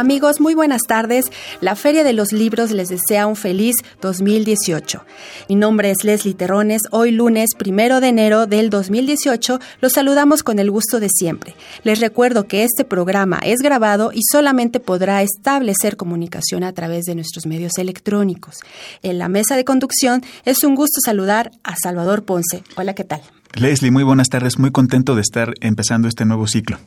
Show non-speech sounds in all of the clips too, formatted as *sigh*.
Amigos, muy buenas tardes. La Feria de los Libros les desea un feliz 2018. Mi nombre es Leslie Terrones. Hoy lunes, primero de enero del 2018, los saludamos con el gusto de siempre. Les recuerdo que este programa es grabado y solamente podrá establecer comunicación a través de nuestros medios electrónicos. En la mesa de conducción es un gusto saludar a Salvador Ponce. Hola, ¿qué tal? Leslie, muy buenas tardes. Muy contento de estar empezando este nuevo ciclo.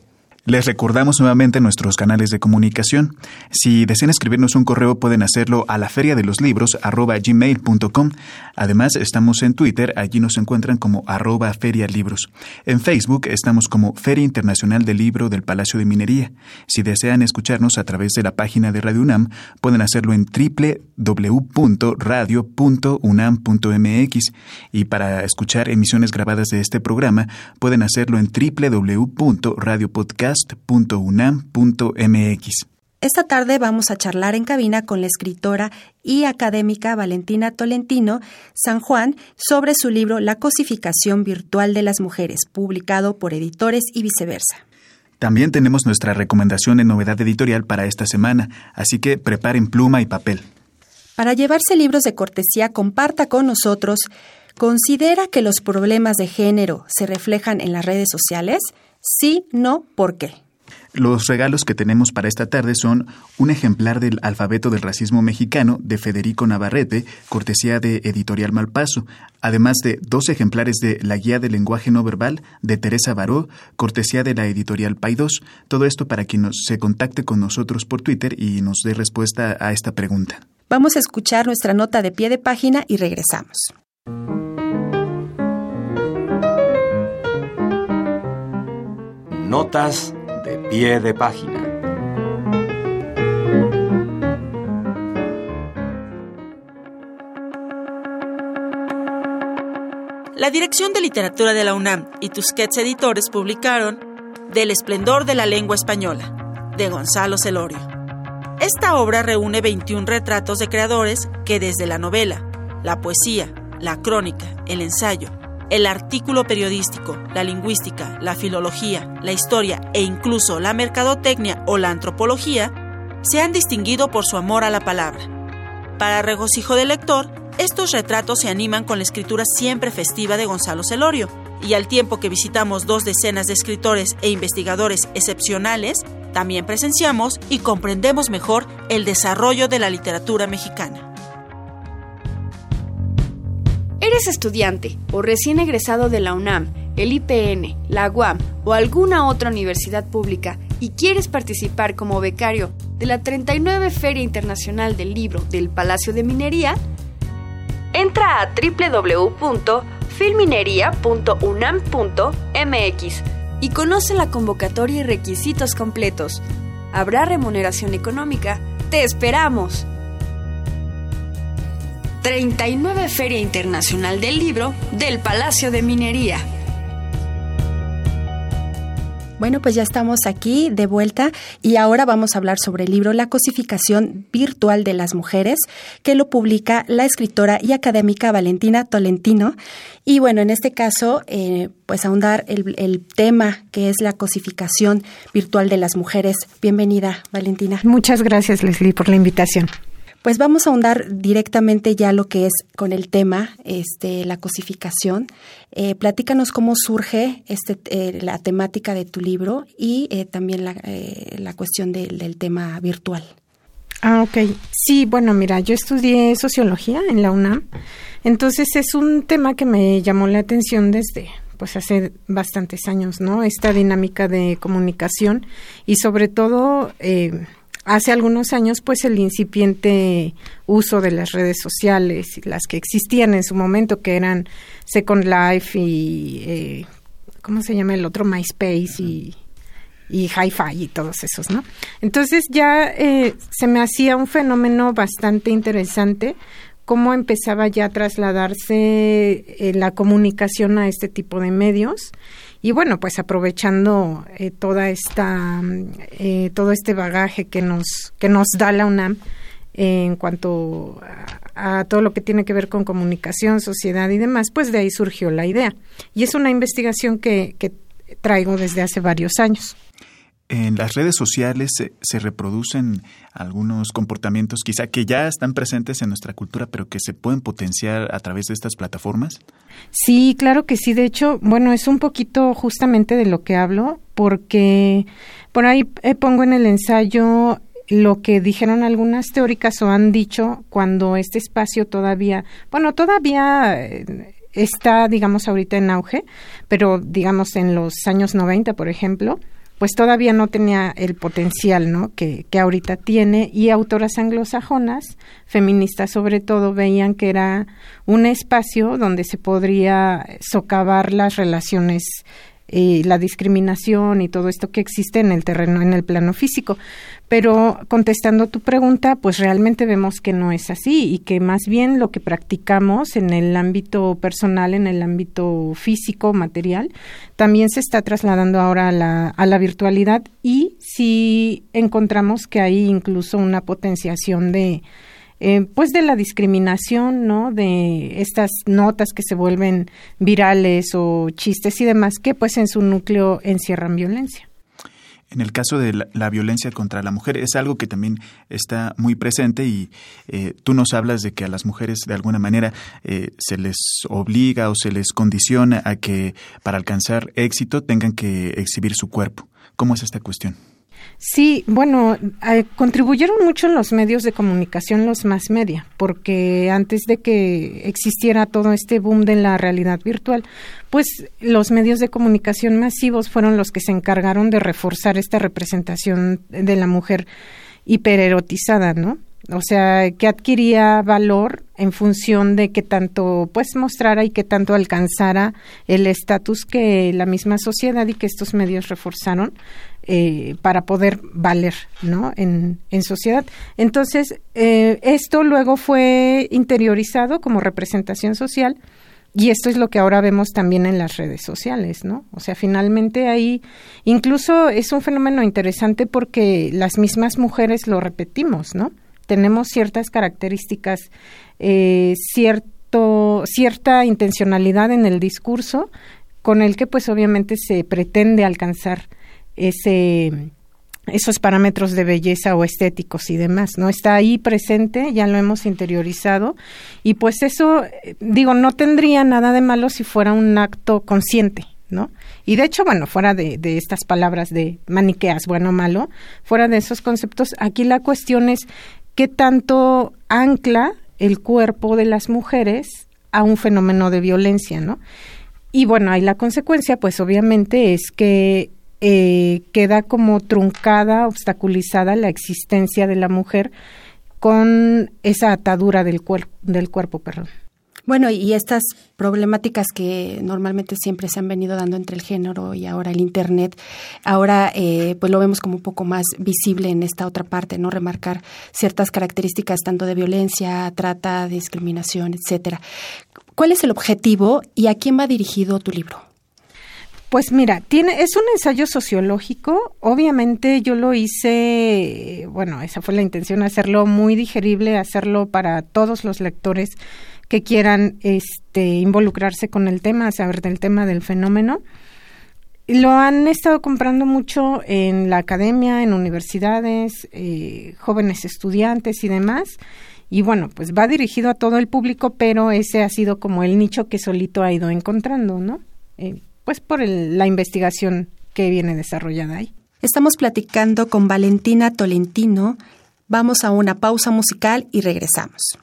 Les recordamos nuevamente nuestros canales de comunicación. Si desean escribirnos un correo pueden hacerlo a la feria de los libros gmail.com. Además estamos en Twitter, allí nos encuentran como arroba feria libros. En Facebook estamos como Feria Internacional del Libro del Palacio de Minería. Si desean escucharnos a través de la página de Radio UNAM pueden hacerlo en www.radio.unam.mx y para escuchar emisiones grabadas de este programa pueden hacerlo en www.radiopodcast esta tarde vamos a charlar en cabina con la escritora y académica Valentina Tolentino San Juan sobre su libro La cosificación virtual de las mujeres, publicado por editores y viceversa. También tenemos nuestra recomendación de novedad editorial para esta semana, así que preparen pluma y papel. Para llevarse libros de cortesía, comparta con nosotros. ¿Considera que los problemas de género se reflejan en las redes sociales? Sí, no, ¿por qué? Los regalos que tenemos para esta tarde son un ejemplar del Alfabeto del Racismo Mexicano de Federico Navarrete, cortesía de Editorial Malpaso, además de dos ejemplares de La Guía del Lenguaje No Verbal de Teresa Baró, cortesía de la Editorial Paidos. Todo esto para quien se contacte con nosotros por Twitter y nos dé respuesta a esta pregunta. Vamos a escuchar nuestra nota de pie de página y regresamos. Notas de pie de página. La Dirección de Literatura de la UNAM y Tusquets Editores publicaron Del esplendor de la lengua española, de Gonzalo Celorio. Esta obra reúne 21 retratos de creadores que desde la novela, la poesía, la crónica, el ensayo, el artículo periodístico, la lingüística, la filología, la historia e incluso la mercadotecnia o la antropología se han distinguido por su amor a la palabra. Para regocijo del lector, estos retratos se animan con la escritura siempre festiva de Gonzalo Celorio, y al tiempo que visitamos dos decenas de escritores e investigadores excepcionales, también presenciamos y comprendemos mejor el desarrollo de la literatura mexicana. ¿Eres estudiante o recién egresado de la UNAM, el IPN, la UAM o alguna otra universidad pública y quieres participar como becario de la 39 Feria Internacional del Libro del Palacio de Minería? Entra a www.filminería.unam.mx y conoce la convocatoria y requisitos completos. Habrá remuneración económica. ¡Te esperamos! 39 Feria Internacional del Libro del Palacio de Minería. Bueno, pues ya estamos aquí de vuelta y ahora vamos a hablar sobre el libro La cosificación virtual de las mujeres, que lo publica la escritora y académica Valentina Tolentino. Y bueno, en este caso, eh, pues ahondar el, el tema que es la cosificación virtual de las mujeres. Bienvenida, Valentina. Muchas gracias, Leslie, por la invitación. Pues vamos a ahondar directamente ya lo que es con el tema, este, la cosificación. Eh, platícanos cómo surge este, eh, la temática de tu libro y eh, también la, la cuestión del tema virtual. Ah, ok. Sí, bueno, mira, yo estudié sociología en la UNAM, entonces es un tema que me llamó la atención desde pues hace bastantes años, ¿no? Esta dinámica de comunicación y sobre todo eh, hace algunos años, pues el incipiente uso de las redes sociales, las que existían en su momento, que eran Second Life y, eh, ¿cómo se llama el otro? MySpace y, y Hi-Fi y todos esos, ¿no? Entonces ya eh, se me hacía un fenómeno bastante interesante cómo empezaba ya a trasladarse eh, la comunicación a este tipo de medios y bueno pues aprovechando eh, toda esta eh, todo este bagaje que nos que nos da la UNAM en cuanto a, todo lo que tiene que ver con comunicación sociedad y demás pues de ahí surgió la idea. Y es una investigación que, que traigo desde hace varios años en las redes sociales se, reproducen algunos comportamientos quizá que ya están presentes en nuestra cultura, pero que se pueden potenciar a través de estas plataformas? Sí, claro que sí. De hecho, bueno, es un poquito justamente de lo que hablo, porque por ahí eh, pongo en el ensayo lo que dijeron algunas teóricas o han dicho cuando este espacio todavía, bueno, todavía eh, está, digamos, ahorita en auge, pero digamos en los años 90, por ejemplo, pues todavía no tenía el potencial ¿no? que, que ahorita tiene y autoras anglosajonas, feministas sobre todo, veían que era un espacio donde se podría socavar las relaciones y la discriminación y todo esto que existe en el terreno, en el plano físico. Pero contestando tu pregunta, pues realmente vemos que no es así y que más bien lo que practicamos en el ámbito personal, en el ámbito físico, material, también se está trasladando ahora a la, a la virtualidad y si encontramos que hay incluso una potenciación de eh, pues de la discriminación, ¿no? De estas notas que se vuelven virales o chistes y demás que pues en su núcleo encierran violencia. En el caso de la, violencia contra la mujer es algo que también está muy presente y eh, tú nos hablas de que a las mujeres de alguna manera eh, se les obliga o se les condiciona a que para alcanzar éxito tengan que exhibir su cuerpo. ¿Cómo es esta cuestión? Sí, bueno, eh, contribuyeron mucho los medios de comunicación, los más media, porque antes de que existiera todo este boom de la realidad virtual, pues los medios de comunicación masivos fueron los que se encargaron de reforzar esta representación de la mujer hipererotizada, ¿no? O sea, que adquiría valor en función de que tanto pues mostrara y que tanto alcanzara el estatus que la misma sociedad y que estos medios reforzaron eh, para poder valer ¿no? en, en sociedad. Entonces, eh, esto luego fue interiorizado como representación social y esto es lo que ahora vemos también en las redes sociales, ¿no? O sea, finalmente ahí incluso es un fenómeno interesante porque las mismas mujeres lo repetimos, ¿no? Tenemos ciertas características, eh, cierto, cierta intencionalidad en el discurso con el que pues obviamente se pretende alcanzar ese esos parámetros de belleza o estéticos y demás, ¿no? Está ahí presente, ya lo hemos interiorizado y pues eso, digo, no tendría nada de malo si fuera un acto consciente, ¿no? Y de hecho, bueno, fuera de, de estas palabras de maniqueas, bueno o malo, fuera de esos conceptos, aquí la cuestión es qué tanto ancla el cuerpo de las mujeres a un fenómeno de violencia, ¿no? Y bueno, ahí la consecuencia, pues obviamente es que eh, queda como truncada, obstaculizada la existencia de la mujer con esa atadura del, cuerpo del cuerpo. Perdón. Bueno, y estas problemáticas que normalmente siempre se han venido dando entre el género y ahora el Internet, ahora eh, pues lo vemos como un poco más visible en esta otra parte, ¿no? Remarcar ciertas características tanto de violencia, trata, discriminación, etcétera. ¿Cuál es el objetivo y a quién va dirigido tu libro? Pues mira, tiene, es un ensayo sociológico. Obviamente yo lo hice, bueno, esa fue la intención, hacerlo muy digerible, hacerlo para todos los lectores que quieran este, involucrarse con el tema, saber del tema del fenómeno. Lo han estado comprando mucho en la academia, en universidades, eh, jóvenes estudiantes y demás. Y bueno, pues va dirigido a todo el público, pero ese ha sido como el nicho que solito ha ido encontrando, ¿no? Eh, pues por la investigación que viene desarrollada ahí. Estamos platicando con Valentina Tolentino. Vamos a una pausa musical y regresamos.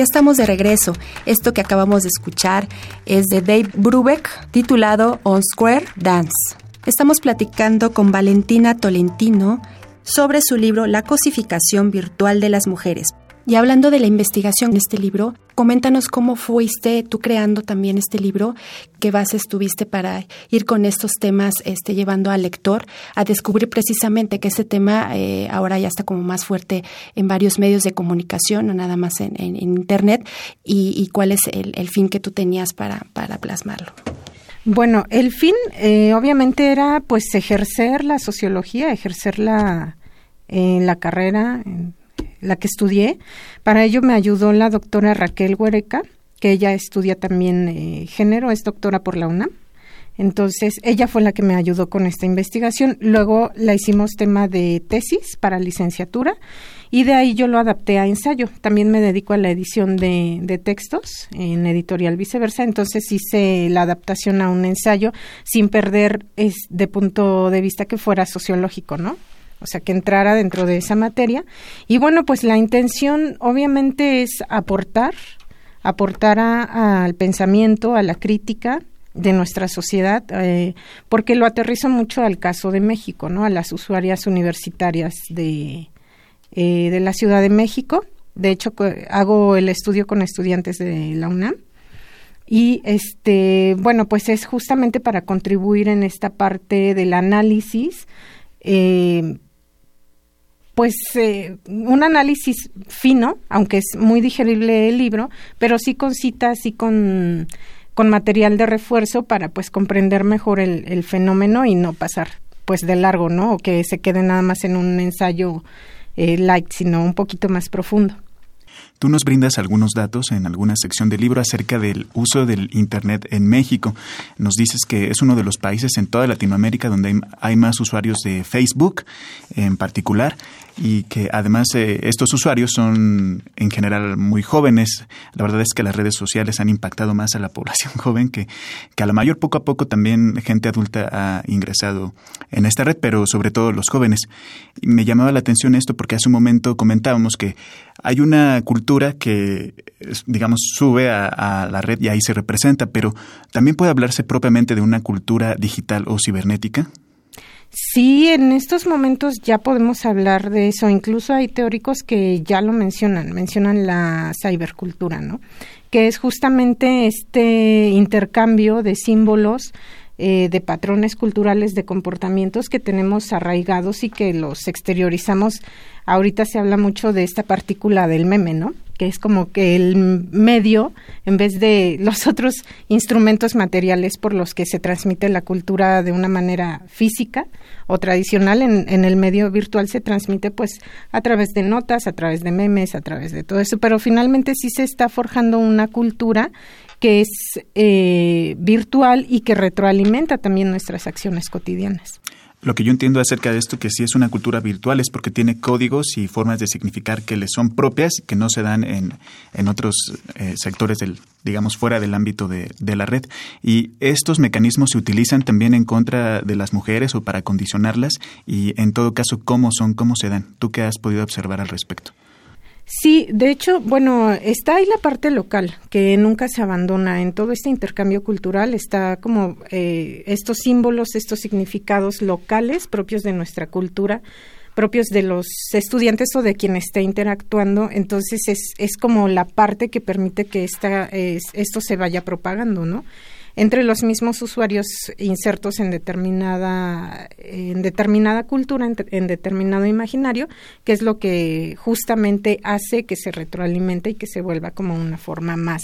Ya estamos de regreso. Esto que acabamos de escuchar es de Dave Brubeck, titulado On Square Dance. Estamos platicando con Valentina Tolentino sobre su libro La cosificación virtual de las mujeres. Y hablando de la investigación de este libro, coméntanos cómo fuiste tú creando también este libro, qué bases tuviste para ir con estos temas, este, llevando al lector a descubrir precisamente que ese tema eh, ahora ya está como más fuerte en varios medios de comunicación, no nada más en, Internet, y, cuál es el, fin que tú tenías para, para plasmarlo. Bueno, el fin eh, obviamente era pues ejercer la sociología, ejercer la, en la carrera, en la que estudié. Para ello me ayudó la doctora Raquel Huereca, que ella estudia también eh, género, es doctora por la UNAM. Entonces, ella fue la que me ayudó con esta investigación. Luego la hicimos tema de tesis para licenciatura y de ahí yo lo adapté a ensayo. También me dedico a la edición de, de textos en editorial viceversa. Entonces hice la adaptación a un ensayo sin perder es, de punto de vista que fuera sociológico, ¿no? O sea, que entrara dentro de esa materia. Y bueno, pues la intención obviamente es aportar, aportar al pensamiento, a la crítica de nuestra sociedad, eh, porque lo aterrizo mucho al caso de México, ¿no? A las usuarias universitarias de, eh, de la Ciudad de México. De hecho, hago el estudio con estudiantes de la UNAM. Y este, bueno, pues es justamente para contribuir en esta parte del análisis eh, pues eh, un análisis fino, aunque es muy digerible el libro, pero sí con citas y con, con material de refuerzo para pues comprender mejor el, el, fenómeno y no pasar pues de largo, ¿no? O que se quede nada más en un ensayo eh, light, sino un poquito más profundo. Tú nos brindas algunos datos en alguna sección del libro acerca del uso del Internet en México. Nos dices que es uno de los países en toda Latinoamérica donde hay, más usuarios de Facebook en particular y que además eh, estos usuarios son en general muy jóvenes. La verdad es que las redes sociales han impactado más a la *laughs* población joven que, que a la mayor. Poco a poco también gente adulta ha ingresado en esta red, pero sobre todo los jóvenes. Me llamaba la atención esto porque hace un momento comentábamos que hay una cultura que, digamos, sube a, a la red y ahí se representa, pero también puede hablarse propiamente de una cultura digital o cibernética. Sí, en estos momentos ya podemos hablar de eso. Incluso hay teóricos que ya lo mencionan, mencionan la cibercultura, ¿no? Que es justamente este intercambio de símbolos, eh, de patrones culturales, de comportamientos que tenemos arraigados y que los exteriorizamos. Ahorita se habla mucho de esta partícula del meme, ¿no? que es como que el medio, en vez de *laughs* los otros instrumentos materiales por los que se transmite la cultura de una manera física o tradicional, en, en el medio virtual se transmite pues a través de notas, a través de memes, a través de todo eso, pero finalmente sí se está forjando una cultura que es eh, virtual y que retroalimenta también nuestras acciones cotidianas. Lo que yo entiendo acerca de esto, que si es una cultura virtual, es porque tiene códigos y formas de significar que le son propias, que no se dan en, en otros eh, sectores del, digamos, fuera del ámbito de, de, la red. Y estos mecanismos se utilizan también en contra de las mujeres o para condicionarlas. Y en todo caso, ¿cómo son? ¿Cómo se dan? ¿Tú qué has podido observar al respecto? Sí, de hecho, bueno, está ahí la parte local, que nunca se abandona. En todo este intercambio cultural está como eh, estos símbolos, estos significados locales propios de nuestra cultura, propios de los estudiantes o de quien esté interactuando. Entonces es, es como la parte que permite que esta, esto se vaya propagando, ¿no? Entre los mismos usuarios insertos en determinada, en determinada cultura, en, determinado imaginario, que es lo que justamente hace que se retroalimente y que se vuelva como una forma más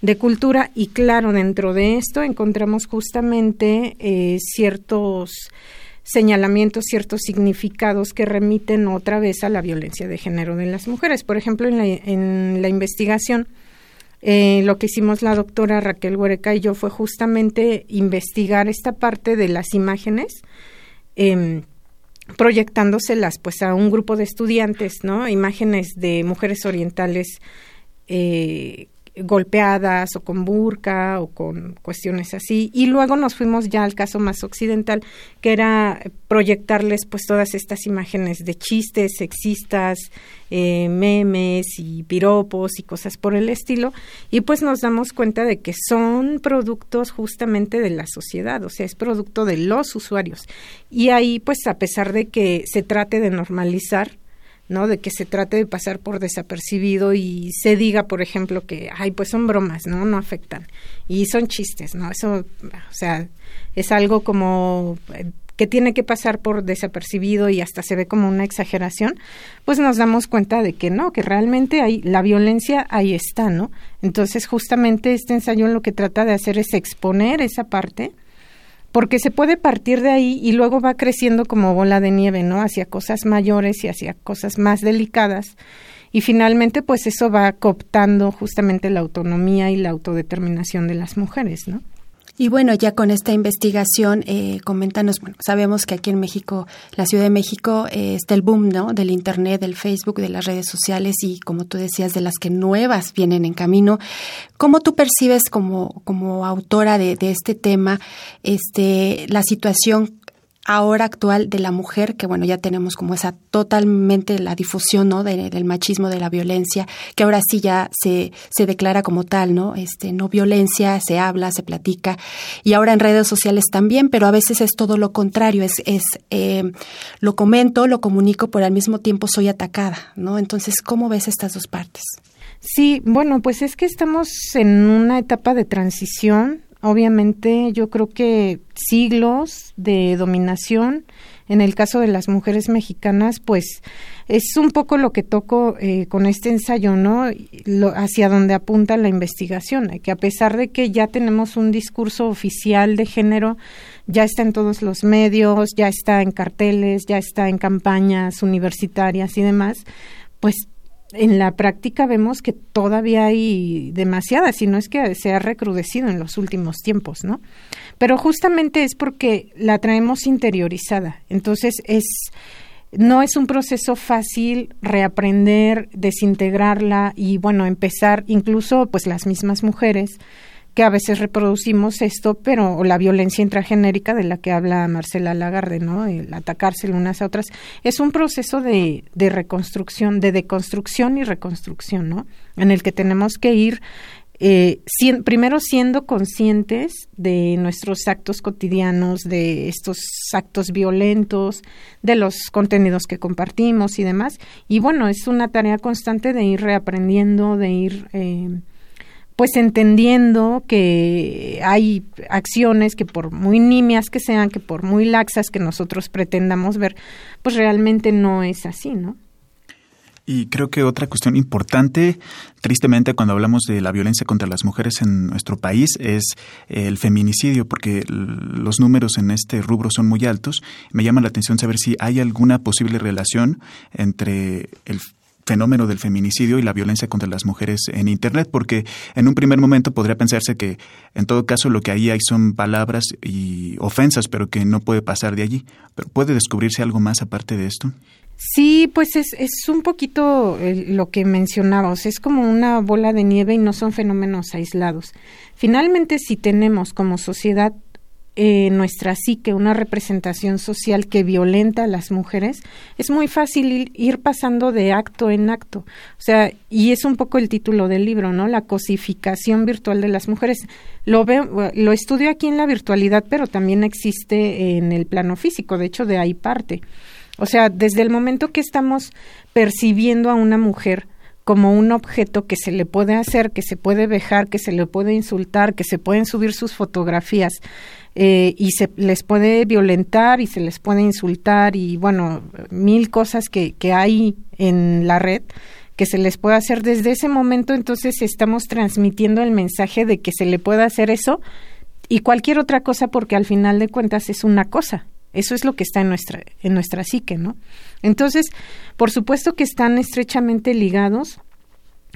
de cultura. Y claro, dentro de esto encontramos justamente eh, ciertos señalamientos, ciertos significados que remiten otra vez a la violencia de género de las mujeres. Por ejemplo, en la, en la investigación, eh, lo que hicimos la doctora Raquel Huereca y yo fue justamente investigar esta parte de las imágenes, eh, proyectándoselas pues a un grupo de estudiantes, ¿no? Imágenes de mujeres orientales eh, golpeadas o con burka o con cuestiones así. Y luego nos fuimos ya al caso más occidental, que era proyectarles pues todas estas imágenes de chistes sexistas, eh, memes y piropos y cosas por el estilo. Y pues nos damos cuenta de que son productos justamente de la sociedad, o sea, es producto de los usuarios. Y ahí pues a pesar de que se trate de normalizar, ¿no? De que se trate de pasar por desapercibido y se diga, por ejemplo, que, ay, pues son bromas, ¿no? No afectan. Y son chistes, ¿no? Eso, o sea, es algo como eh, que tiene que pasar por desapercibido y hasta se ve como una exageración, pues nos damos cuenta de que no, que realmente hay la violencia ahí está, ¿no? Entonces, justamente este ensayo lo que trata de hacer es exponer esa parte porque se puede partir de ahí y luego va creciendo como bola de nieve, ¿no? Hacia cosas mayores y hacia cosas más delicadas. Y finalmente, pues eso va cooptando justamente la autonomía y la autodeterminación de las mujeres, ¿no? Y bueno, ya con esta investigación, eh, coméntanos, bueno, sabemos que aquí en México, la Ciudad de México, eh, está el boom, ¿no? Del Internet, del Facebook, de las redes sociales y, como tú decías, de las que nuevas vienen en camino. ¿Cómo tú percibes como, como autora de, de este tema, este, la situación ahora actual de la mujer, que bueno, ya tenemos como esa totalmente la difusión, ¿no? del machismo, de la violencia, que ahora sí ya se, se declara como tal, ¿no? Este, no violencia, se habla, se platica, y ahora en redes sociales también, pero a veces es todo lo contrario, es, es eh, lo comento, lo comunico, pero al mismo tiempo soy atacada, ¿no? Entonces, ¿cómo ves estas dos partes? Sí, bueno, pues es que estamos en una etapa de transición obviamente yo creo que siglos de dominación. En el caso de las mujeres mexicanas, pues es un poco lo que toco eh, con este ensayo, ¿no? hacia donde apunta la investigación, que a pesar de que ya tenemos un discurso oficial de género, ya está en todos los medios, ya está en carteles, ya está en campañas universitarias y demás, pues en la práctica vemos que todavía hay demasiadas, si no es que se ha recrudecido en los últimos tiempos, ¿no? Pero justamente es porque la traemos interiorizada. Entonces es no es un proceso fácil reaprender, desintegrarla y bueno, empezar incluso pues las mismas mujeres que a veces reproducimos esto, pero la violencia intragenérica de la que habla Marcela Lagarde, ¿no? El atacarse unas a otras, es un proceso de, de reconstrucción, de deconstrucción y reconstrucción, ¿no? En el que tenemos que ir eh, primero siendo conscientes de nuestros actos cotidianos, de estos actos violentos, de los contenidos que compartimos y demás. Y bueno, es una tarea constante de ir reaprendiendo, de ir eh, pues entendiendo que hay acciones que por muy nimias que sean, que por muy laxas que nosotros pretendamos ver, pues realmente no es así, ¿no? Y creo que otra cuestión importante, tristemente, cuando hablamos de la violencia contra las mujeres en nuestro país, es el feminicidio, porque los números en este rubro son muy altos. Me llama la atención saber si hay alguna posible relación entre el fenómeno del feminicidio y la violencia contra las mujeres en Internet, porque en un primer momento podría pensarse que en todo caso lo que ahí hay son palabras y ofensas, pero que no puede pasar de allí. ¿Pero ¿Puede descubrirse algo más aparte de esto? Sí, pues es, es un poquito eh, lo que mencionabas, es como una bola de nieve y no son fenómenos aislados. Finalmente, si tenemos como sociedad eh, nuestra psique una representación social que violenta a las mujeres, es muy fácil ir, pasando de acto en acto. O sea, y es un poco el título del libro, ¿no? La cosificación virtual de las mujeres. Lo veo, lo estudio aquí en la virtualidad, pero también existe en el plano físico, de hecho de ahí parte. O sea, desde el momento que estamos percibiendo a una mujer como un objeto que se le puede hacer, que se puede vejar, que se le puede insultar, que se pueden subir sus fotografías, eh, y se les puede violentar y se les puede insultar y bueno, mil cosas que, que hay en la red que se les puede hacer desde ese momento, entonces estamos transmitiendo el mensaje de que se le puede hacer eso y cualquier otra cosa porque al final de cuentas es una cosa. Eso es lo que está en nuestra, en nuestra psique, ¿no? Entonces, por supuesto que están estrechamente ligados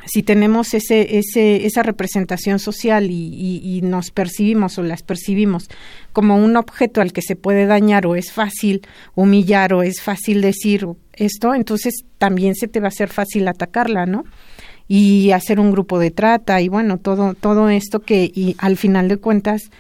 si tenemos ese, ese, esa representación social y, nos percibimos o las percibimos como un objeto al que se puede dañar o es fácil humillar o es fácil decir esto, entonces también se te va a hacer fácil atacarla, ¿no? y hacer un grupo de trata y bueno, todo, todo esto que y al final de cuentas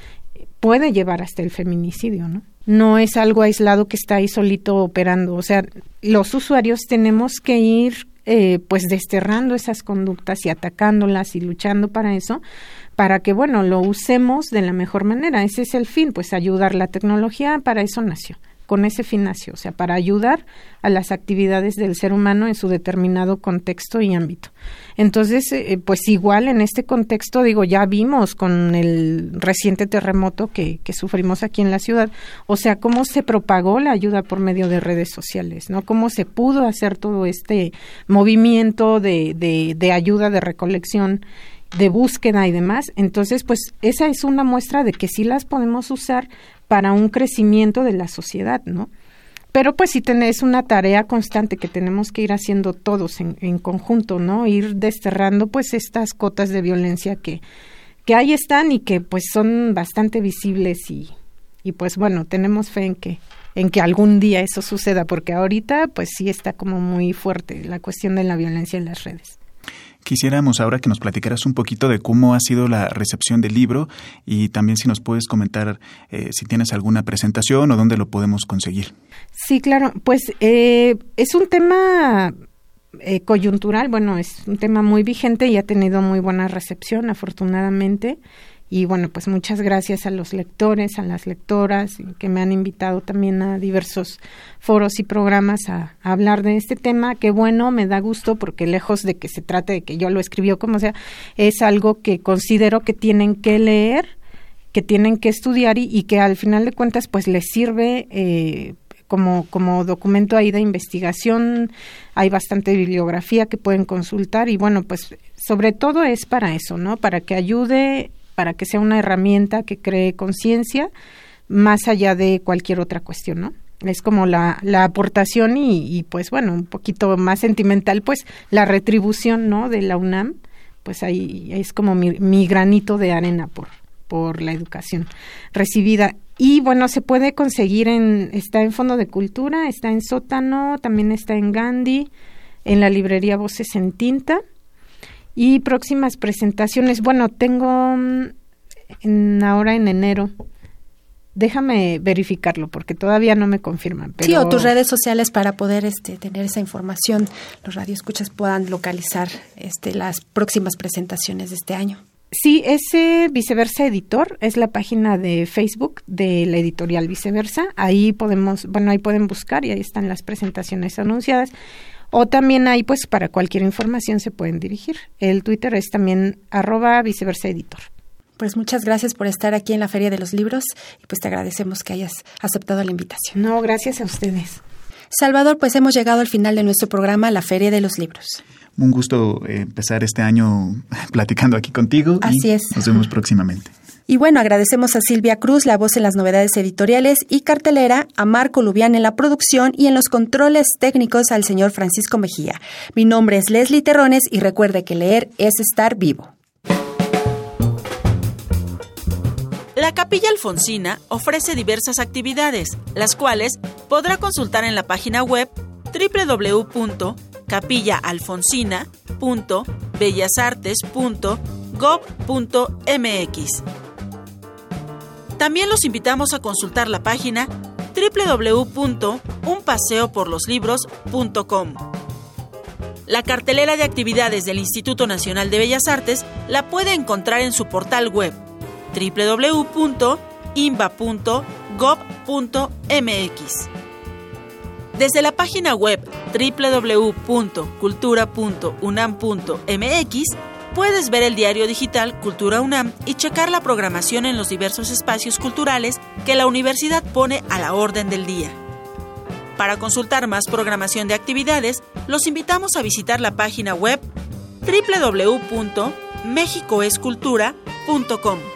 puede llevar hasta el feminicidio, ¿no? No es algo aislado que está ahí solito operando. O sea, los usuarios tenemos que ir eh, pues desterrando esas conductas y atacándolas y luchando para eso, para que, bueno, lo usemos de la mejor manera. Ese es el fin, pues ayudar. La tecnología para eso nació con ese fin o sea, para ayudar a las actividades del ser humano en su determinado contexto y ámbito. Entonces, eh, pues igual en este contexto, digo, ya vimos con el reciente terremoto que, que, sufrimos aquí en la ciudad, o sea, cómo se propagó la ayuda por medio de redes sociales, ¿no? Cómo se pudo hacer todo este movimiento de, de, de ayuda, de recolección de búsqueda y demás. Entonces, pues esa es una muestra de que sí las podemos usar para un crecimiento de la sociedad, ¿no? Pero pues sí es una tarea constante que tenemos que ir haciendo todos en, en, conjunto, ¿no? Ir desterrando pues estas cotas de violencia que, que ahí están y que pues son bastante visibles y, y pues bueno, tenemos fe en que, en que algún día eso suceda, porque ahorita pues sí está como muy fuerte la cuestión de la violencia en las redes. Quisiéramos ahora que nos platicaras un poquito de cómo ha sido la recepción del libro y también si nos puedes comentar eh, si tienes alguna presentación o dónde lo podemos conseguir. Sí, claro. Pues eh, es un tema eh, coyuntural, bueno, es un tema muy vigente y ha tenido muy buena recepción, afortunadamente. Y bueno, pues muchas gracias a los lectores, a las lectoras que me han invitado también a diversos foros y programas a, hablar de este tema. Qué bueno, me da gusto porque lejos de que se trate de que yo lo escribió como sea, es algo que considero que tienen que leer, que tienen que estudiar y, que al final de cuentas pues les sirve eh, como, como documento ahí de investigación. Hay bastante bibliografía que pueden consultar y bueno, pues sobre todo es para eso, ¿no? Para que ayude para que sea una herramienta que cree conciencia más allá de cualquier otra cuestión, ¿no? Es como la, la aportación y, pues bueno, un poquito más sentimental, pues la retribución, ¿no? De la UNAM, pues ahí es como mi, granito de arena por, por la educación recibida. Y bueno, se puede conseguir en, está en Fondo de Cultura, está en Sótano, también está en Gandhi, en la librería Voces en Tinta y próximas presentaciones, bueno, tengo mm, en, ahora en enero. Déjame verificarlo porque todavía no me confirman. Sí, o tus redes sociales para poder este, tener esa información, los radioescuchas puedan localizar este, las próximas presentaciones de este año. Sí, ese Viceversa Editor es la página de Facebook de la editorial Viceversa. Ahí podemos, bueno, ahí pueden buscar y ahí están las presentaciones anunciadas. O también ahí, pues, para cualquier información se pueden dirigir. El Twitter es también arroba viceversa editor. Pues muchas gracias por estar aquí en la Feria de los Libros y pues te agradecemos que hayas aceptado la invitación. No, gracias a ustedes. Salvador, pues hemos llegado al final de nuestro programa La Feria de los Libros. Un gusto eh, empezar este año *laughs* platicando aquí contigo. Así es. Nos vemos próximamente. Y bueno, agradecemos a Silvia Cruz, la voz en las novedades editoriales y cartelera, a Marco Lubián en la producción y en los controles técnicos al señor Francisco Mejía. Mi nombre es Leslie Terrones y recuerde que leer es estar vivo. La Capilla Alfonsina ofrece diversas actividades, las cuales podrá consultar en la página web www.capillaalfonsina.bellasartes.gov.mx también los invitamos a consultar la página www.unpaseoporloslibros.com. La cartelera de actividades del Instituto Nacional de Bellas Artes la puede encontrar en su portal web www.imba.gov.mx. Desde la página web www.cultura.unam.mx Puedes ver el diario digital Cultura UNAM y checar la programación en los diversos espacios culturales que la universidad pone a la orden del día. Para consultar más programación de actividades, los invitamos a visitar la página web www.mexicoescultura.com.